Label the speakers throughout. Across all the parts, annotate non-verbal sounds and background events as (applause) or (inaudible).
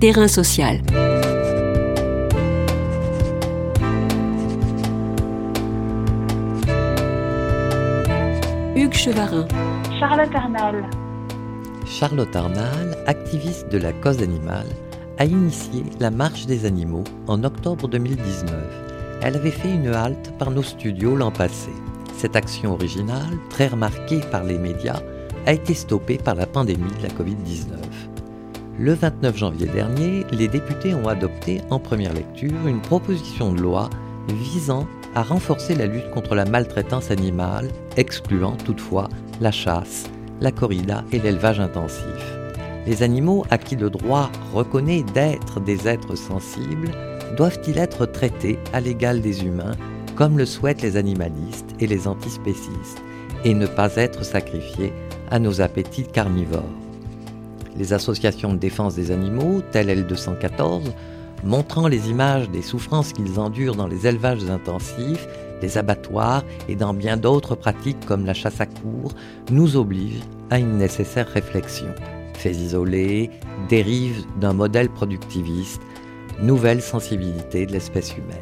Speaker 1: Terrain social. Hugues Chevarin.
Speaker 2: Charlotte Arnal.
Speaker 3: Charlotte Arnal, activiste de la cause animale, a initié la Marche des animaux en octobre 2019. Elle avait fait une halte par nos studios l'an passé. Cette action originale, très remarquée par les médias, a été stoppée par la pandémie de la Covid-19. Le 29 janvier dernier, les députés ont adopté en première lecture une proposition de loi visant à renforcer la lutte contre la maltraitance animale, excluant toutefois la chasse, la corrida et l'élevage intensif. Les animaux à qui le droit reconnaît d'être des êtres sensibles doivent-ils être traités à l'égal des humains, comme le souhaitent les animalistes et les antispécistes, et ne pas être sacrifiés à nos appétits carnivores? Les associations de défense des animaux, telles L214, montrant les images des souffrances qu'ils endurent dans les élevages intensifs, les abattoirs et dans bien d'autres pratiques comme la chasse à cour, nous obligent à une nécessaire réflexion. Faits isolés, dérives d'un modèle productiviste, nouvelle sensibilité de l'espèce humaine.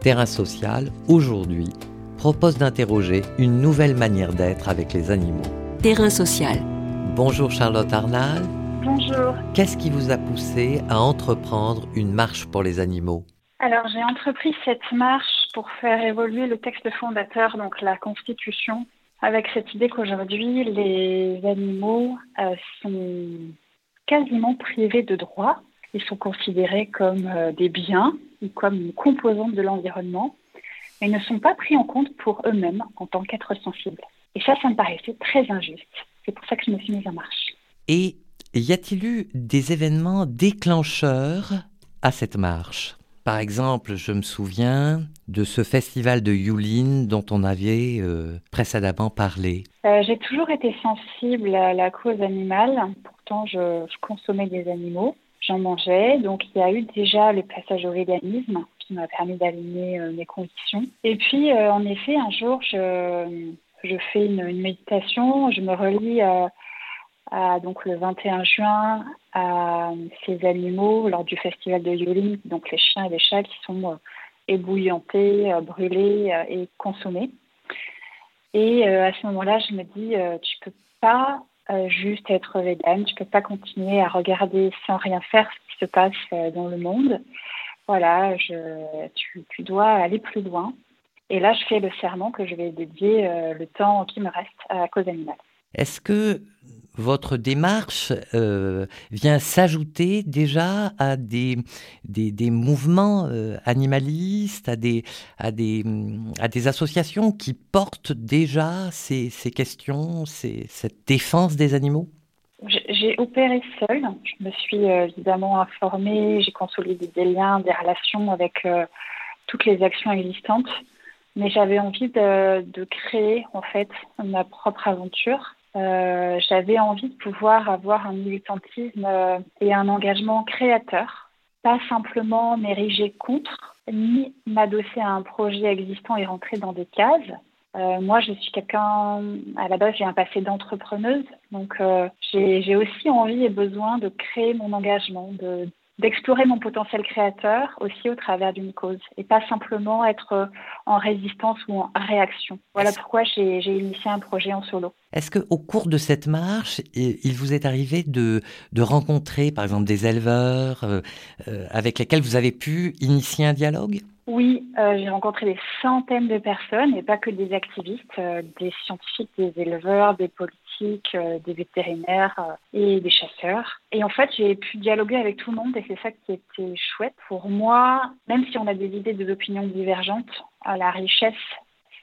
Speaker 3: Terrain social, aujourd'hui, propose d'interroger une nouvelle manière d'être avec les animaux.
Speaker 1: Terrain social.
Speaker 3: Bonjour Charlotte Arnal.
Speaker 2: Bonjour.
Speaker 3: Qu'est-ce qui vous a poussé à entreprendre une marche pour les animaux?
Speaker 2: Alors j'ai entrepris cette marche pour faire évoluer le texte fondateur, donc la Constitution, avec cette idée qu'aujourd'hui les animaux euh, sont quasiment privés de droits. Ils sont considérés comme euh, des biens ou comme une composante de l'environnement, mais ils ne sont pas pris en compte pour eux-mêmes en tant qu'êtres sensibles. Et ça, ça me paraissait très injuste. C'est pour ça que je me suis mise en marche.
Speaker 3: Et y a-t-il eu des événements déclencheurs à cette marche? Par exemple, je me souviens de ce festival de Yulin dont on avait euh, précédemment parlé.
Speaker 2: Euh, J'ai toujours été sensible à la cause animale. Pourtant, je, je consommais des animaux. J'en mangeais. Donc, il y a eu déjà le passage au véganisme qui m'a permis d'aligner euh, mes convictions. Et puis, euh, en effet, un jour, je, je fais une, méditation. Je me relis à à, donc le 21 juin à ces animaux lors du festival de Yulin, donc les chiens et les chats qui sont euh, ébouillantés, euh, brûlés euh, et consommés. Et euh, à ce moment-là, je me dis, euh, tu peux pas euh, juste être végane, tu peux pas continuer à regarder sans rien faire ce qui se passe euh, dans le monde. Voilà, tu dois aller plus loin. Et là, je fais le serment que je vais dédier euh, le temps qui me reste à la cause animale.
Speaker 3: Est-ce que votre démarche euh, vient s'ajouter déjà à des, des, des mouvements euh, animalistes, à des, à, des, à des associations qui portent déjà ces, ces questions, ces, cette défense des animaux?
Speaker 2: J'ai opéré seule. Je me suis évidemment informée, j'ai consolidé des liens, des relations avec toutes les actions existantes. Mais j'avais envie de, de créer en fait ma propre aventure. Euh, j'avais envie de pouvoir avoir un militantisme euh, et un engagement créateur, pas simplement m'ériger contre, ni m'adosser à un projet existant et rentrer dans des cases. Euh, moi, je suis quelqu'un, à la base, j'ai un passé d'entrepreneuse, donc euh, j'ai aussi envie et besoin de créer mon engagement, de d'explorer mon potentiel créateur aussi au travers d'une cause et pas simplement être euh, en résistance ou en réaction. Voilà pourquoi j'ai initié un projet en solo.
Speaker 3: Est-ce qu'au cours de cette marche, il vous est arrivé de, de rencontrer, par exemple, des éleveurs euh, euh, avec lesquels vous avez pu initier un dialogue?
Speaker 2: Oui, euh, j'ai rencontré des centaines de personnes et pas que des activistes, euh, des scientifiques, des éleveurs, des politiques, euh, des vétérinaires et des chasseurs. Et en fait, j'ai pu dialoguer avec tout le monde et c'est ça qui était chouette. Pour moi, même si on a des idées, des opinions divergentes, la richesse,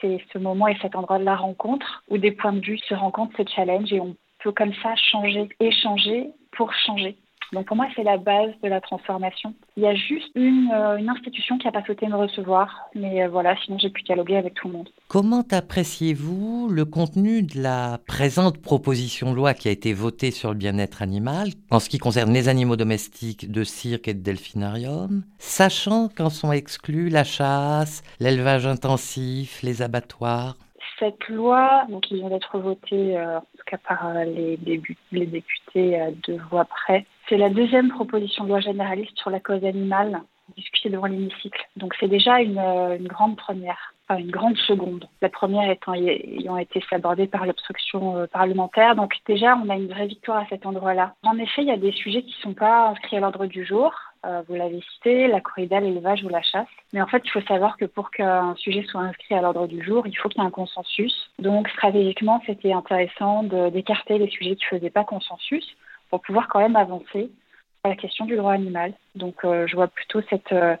Speaker 2: c'est ce moment et cet endroit de la rencontre où des points de vue se rencontrent, se challenge et on peut comme ça changer, échanger pour changer. Donc pour moi, c'est la base de la transformation. Il y a juste une, euh, une institution qui n'a pas souhaité me recevoir, mais euh, voilà, sinon j'ai pu dialoguer avec tout le monde.
Speaker 3: Comment appréciez-vous le contenu de la présente proposition de loi qui a été votée sur le bien-être animal en ce qui concerne les animaux domestiques de cirque et de delphinarium, sachant qu'en sont exclus la chasse, l'élevage intensif, les abattoirs?
Speaker 2: Cette loi, donc qui vient d'être votée, euh, en tout cas par euh, les, les députés à deux voix près, C'est la deuxième proposition de loi généraliste sur la cause animale discutée devant l'hémicycle. Donc c'est déjà une, une, grande première, enfin une grande seconde. La première ayant été sabordée par l'obstruction euh, parlementaire. Donc déjà, on a une vraie victoire à cet endroit-là. En effet, il y a des sujets qui ne sont pas inscrits à l'ordre du jour. Euh, vous l'avez cité, la corrida, l'élevage ou la chasse. Mais en fait, il faut savoir que pour qu'un sujet soit inscrit à l'ordre du jour, il faut qu'il y ait un consensus. Donc stratégiquement, c'était intéressant d'écarter les sujets qui ne faisaient pas consensus pour pouvoir quand même avancer sur la question du droit animal. Donc euh, je vois plutôt cette, euh,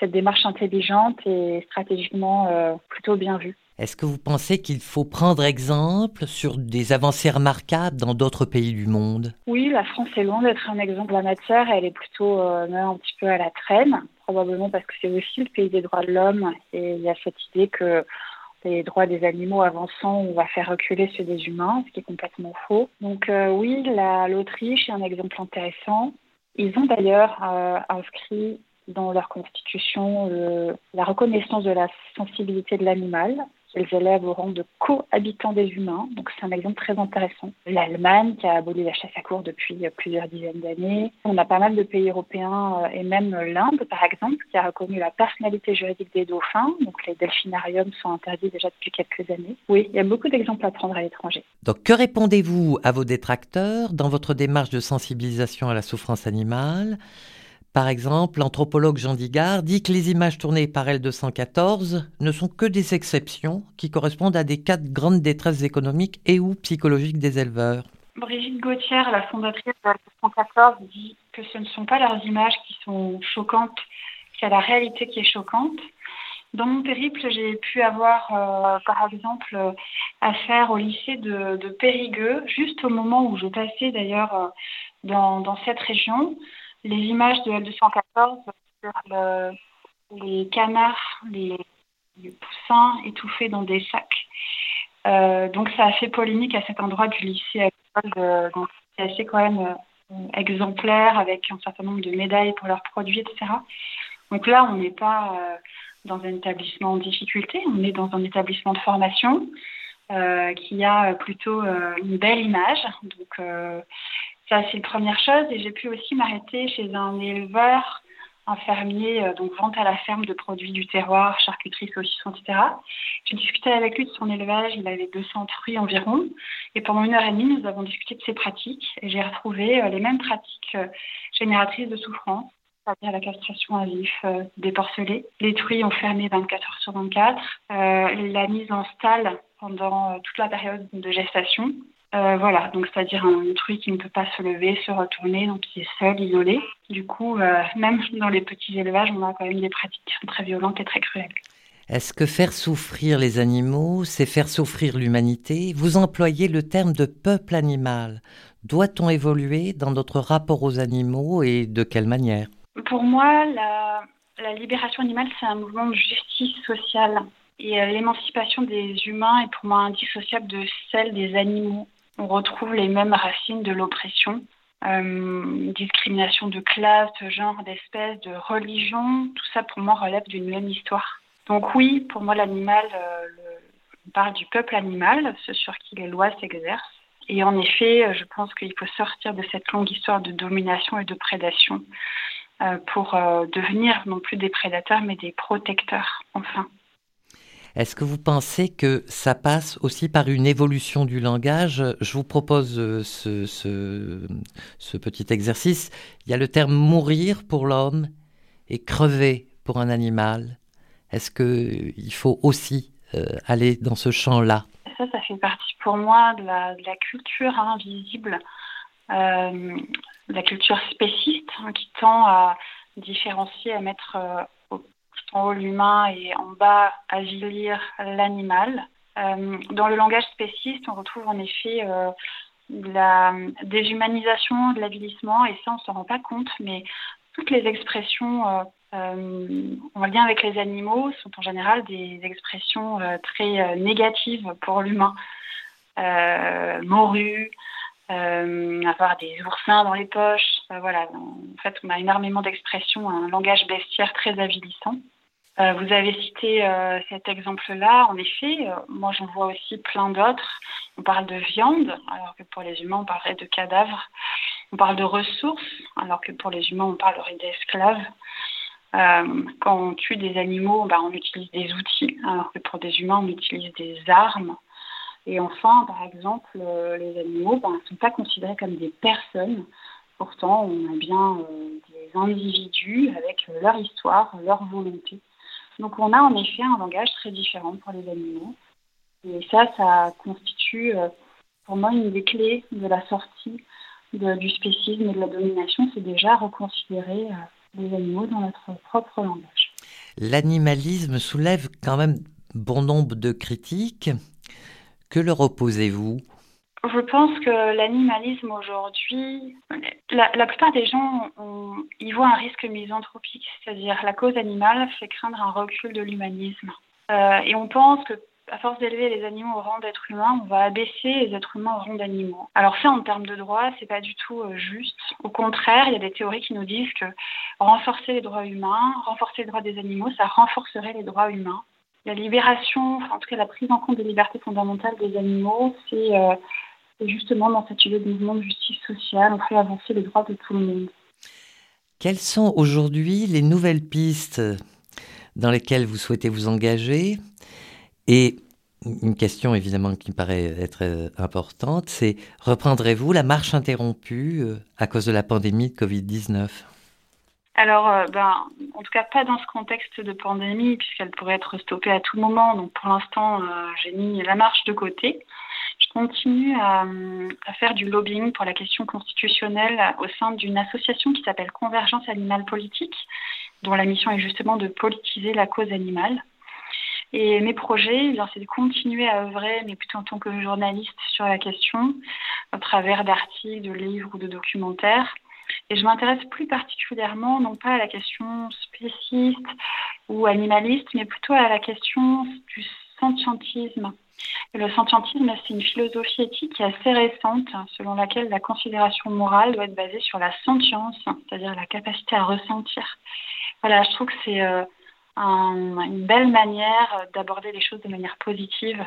Speaker 2: cette démarche intelligente et stratégiquement plutôt bien vue.
Speaker 3: Est-ce que vous pensez qu'il faut prendre exemple sur des avancées remarquables dans d'autres pays du monde?
Speaker 2: Oui, la France est loin d'être un exemple en matière. Elle est plutôt euh, un petit peu à la traîne, probablement parce que c'est aussi le pays des droits de l'homme. Et il y a cette idée que les droits des animaux avançant, on va faire reculer ceux des humains, ce qui est complètement faux. Donc euh, oui, l'Autriche est un exemple intéressant. Ils ont d'ailleurs euh, inscrit dans leur constitution la reconnaissance de la sensibilité de l'animal les élèves au rang de cohabitants des humains. Donc c'est un exemple très intéressant. L'Allemagne qui a aboli la chasse à cour depuis plusieurs dizaines d'années. On a pas mal de pays européens euh, et même l'Inde par exemple qui a reconnu la personnalité juridique des dauphins. Donc les delphinariums sont interdits déjà depuis quelques années. Oui, il y a beaucoup d'exemples à prendre à l'étranger.
Speaker 3: Donc que répondez-vous à vos détracteurs dans votre démarche de sensibilisation à la souffrance animale? Par exemple, l'anthropologue Jean Digard dit que les images tournées par L214 ne sont que des exceptions qui correspondent à des cas de grande détresse économique et ou psychologique des éleveurs.
Speaker 2: Brigitte Gauthier, la fondatrice de L214, dit que ce ne sont pas leurs images qui sont choquantes, c'est la réalité qui est choquante. Dans mon périple, j'ai pu avoir, euh, par exemple, affaire au lycée de, Périgueux, juste au moment où je passais d'ailleurs euh, dans cette région les images de L214 sur les canards, les, poussins étouffés dans des sacs. Euh, donc ça a fait polémique à cet endroit du lycée euh, donc c'est assez quand même euh, exemplaire avec un certain nombre de médailles pour leurs produits, etc. Donc là, on n'est pas dans un établissement en difficulté, on est dans un établissement de formation qui a plutôt une belle image. Donc ça, c'est une première chose. Et j'ai pu aussi m'arrêter chez un éleveur, un fermier, euh, donc vente à la ferme de produits du terroir, charcuterie, saucisson, etc. J'ai discuté avec lui de son élevage. Il avait 200 fruits environ. Et pendant une heure et demie, nous avons discuté de ses pratiques. Et j'ai retrouvé euh, les mêmes pratiques euh, génératrices de souffrance c'est-à-dire la castration à vif des porcelets, les truies enfermées 24 heures sur 24, la mise en stalle pendant toute la période de gestation, euh, voilà, donc c'est-à-dire un truc qui ne peut pas se lever, se retourner, donc qui est seul, isolé. Du coup, euh, même dans les petits élevages, on a quand même des pratiques qui sont très violentes et très cruelles.
Speaker 3: Est-ce que faire souffrir les animaux, c'est faire souffrir l'humanité? Vous employez le terme de peuple animal. Doit-on évoluer dans notre rapport aux animaux et de quelle manière?
Speaker 2: Pour moi, la, la libération animale, c'est un mouvement de justice sociale. Et euh, l'émancipation des humains est pour moi indissociable de celle des animaux on retrouve les mêmes racines de l'oppression. Euh, discrimination de classe, de genre, d'espèce, de religion, tout ça pour moi relève d'une même histoire. Donc oui, pour moi l'animal, euh, on parle du peuple animal, ce sur qui les lois s'exercent. Et en effet, je pense qu'il faut sortir de cette longue histoire de domination et de prédation euh, pour devenir non plus des prédateurs mais des protecteurs, enfin.
Speaker 3: Est-ce que vous pensez que ça passe aussi par une évolution du langage? Je vous propose euh, ce, petit exercice. Il y a le terme mourir pour l'homme et crever pour un animal. Est-ce qu'il faut aussi euh, aller dans ce champ-là?
Speaker 2: Ça, ça fait partie pour moi de la, culture invisible, euh, la culture spéciste hein, qui tend à différencier, à mettre en haut l'humain et en bas agilir l'animal. Euh, dans le langage spéciste, on retrouve en effet euh, la déshumanisation, de l'avilissement, et ça on ne s'en rend pas compte, mais toutes les expressions euh, en lien avec les animaux sont en général des expressions très négatives pour l'humain. morue, avoir des oursins dans les poches, voilà. En fait, on a énormément d'expressions, un langage bestiaire très avilissant. Euh, vous avez cité euh, cet exemple-là. En effet, euh, moi j'en vois aussi plein d'autres. On parle de viande, alors que pour les humains on parlerait de cadavres. on parle de ressources, alors que pour les humains, on parlerait d'esclaves. Quand on tue des animaux, ben, on utilise des outils, alors que pour des humains, on utilise des armes. Et enfin, par exemple, les animaux ben, ne sont pas considérés comme des personnes. Pourtant, on a bien des individus avec leur histoire, leur volonté. Donc on a en effet un langage très différent pour les animaux. Et ça, ça constitue pour moi une des clés de la sortie du spécisme et de la domination, c'est déjà reconsidérer les animaux dans notre propre langage.
Speaker 3: L'animalisme soulève quand même bon nombre de critiques. Que leur opposez-vous
Speaker 2: je pense que l'animalisme aujourd'hui, la, plupart des gens y voient un risque misanthropique, c'est-à-dire la cause animale fait craindre un recul de l'humanisme. Euh, et on pense que à force d'élever les animaux au rang d'êtres humains, on va abaisser les êtres humains au rang d'animaux. Alors ça, en termes de droit, c'est pas du tout euh, juste. Au contraire, il y a des théories qui nous disent que renforcer les droits humains, renforcer les droits des animaux, ça renforcerait les droits humains. La libération, en tout cas la prise en compte des libertés fondamentales des animaux, c'est euh, justement dans cette idée de mouvement de justice sociale, on fait avancer les droits de tout le monde.
Speaker 3: Quelles sont aujourd'hui les nouvelles pistes dans lesquelles vous souhaitez vous engager? Et une question évidemment qui me paraît être euh, importante, c'est reprendrez-vous la marche interrompue euh, à cause de la pandémie de Covid-19
Speaker 2: alors, euh, ben, en tout cas, pas dans ce contexte de pandémie, puisqu'elle pourrait être stoppée à tout moment. Donc, pour l'instant, j'ai mis la marche de côté. Je continue à, faire du lobbying pour la question constitutionnelle au sein d'une association qui s'appelle Convergence animale politique, dont la mission est justement de politiser la cause animale. Et mes projets, eh c'est de continuer à œuvrer, mais plutôt en tant que journaliste sur la question, à travers d'articles, de livres ou de documentaires. Et je m'intéresse plus particulièrement, non pas à la question spéciste ou animaliste, mais plutôt à la question du sentientisme. Le sentientisme, c'est une philosophie éthique assez récente, selon laquelle la considération morale doit être basée sur la sentience, c'est-à-dire la capacité à ressentir. Voilà, je trouve que c'est euh, une belle manière d'aborder les choses de manière positive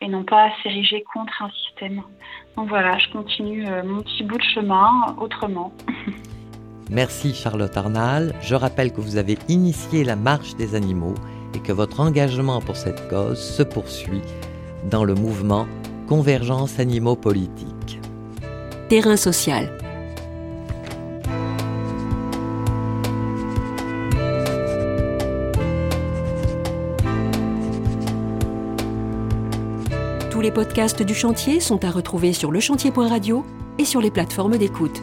Speaker 2: et non pas s'ériger contre un système. Donc voilà, je continue euh, mon petit bout de chemin autrement. (laughs)
Speaker 3: Merci Charlotte Arnal. Je rappelle que vous avez initié la marche des animaux et que votre engagement pour cette cause se poursuit dans le mouvement Convergence Animaux Politiques.
Speaker 1: Terrain social. les podcasts du chantier sont à retrouver sur lechantier.radio et sur les plateformes d'écoute.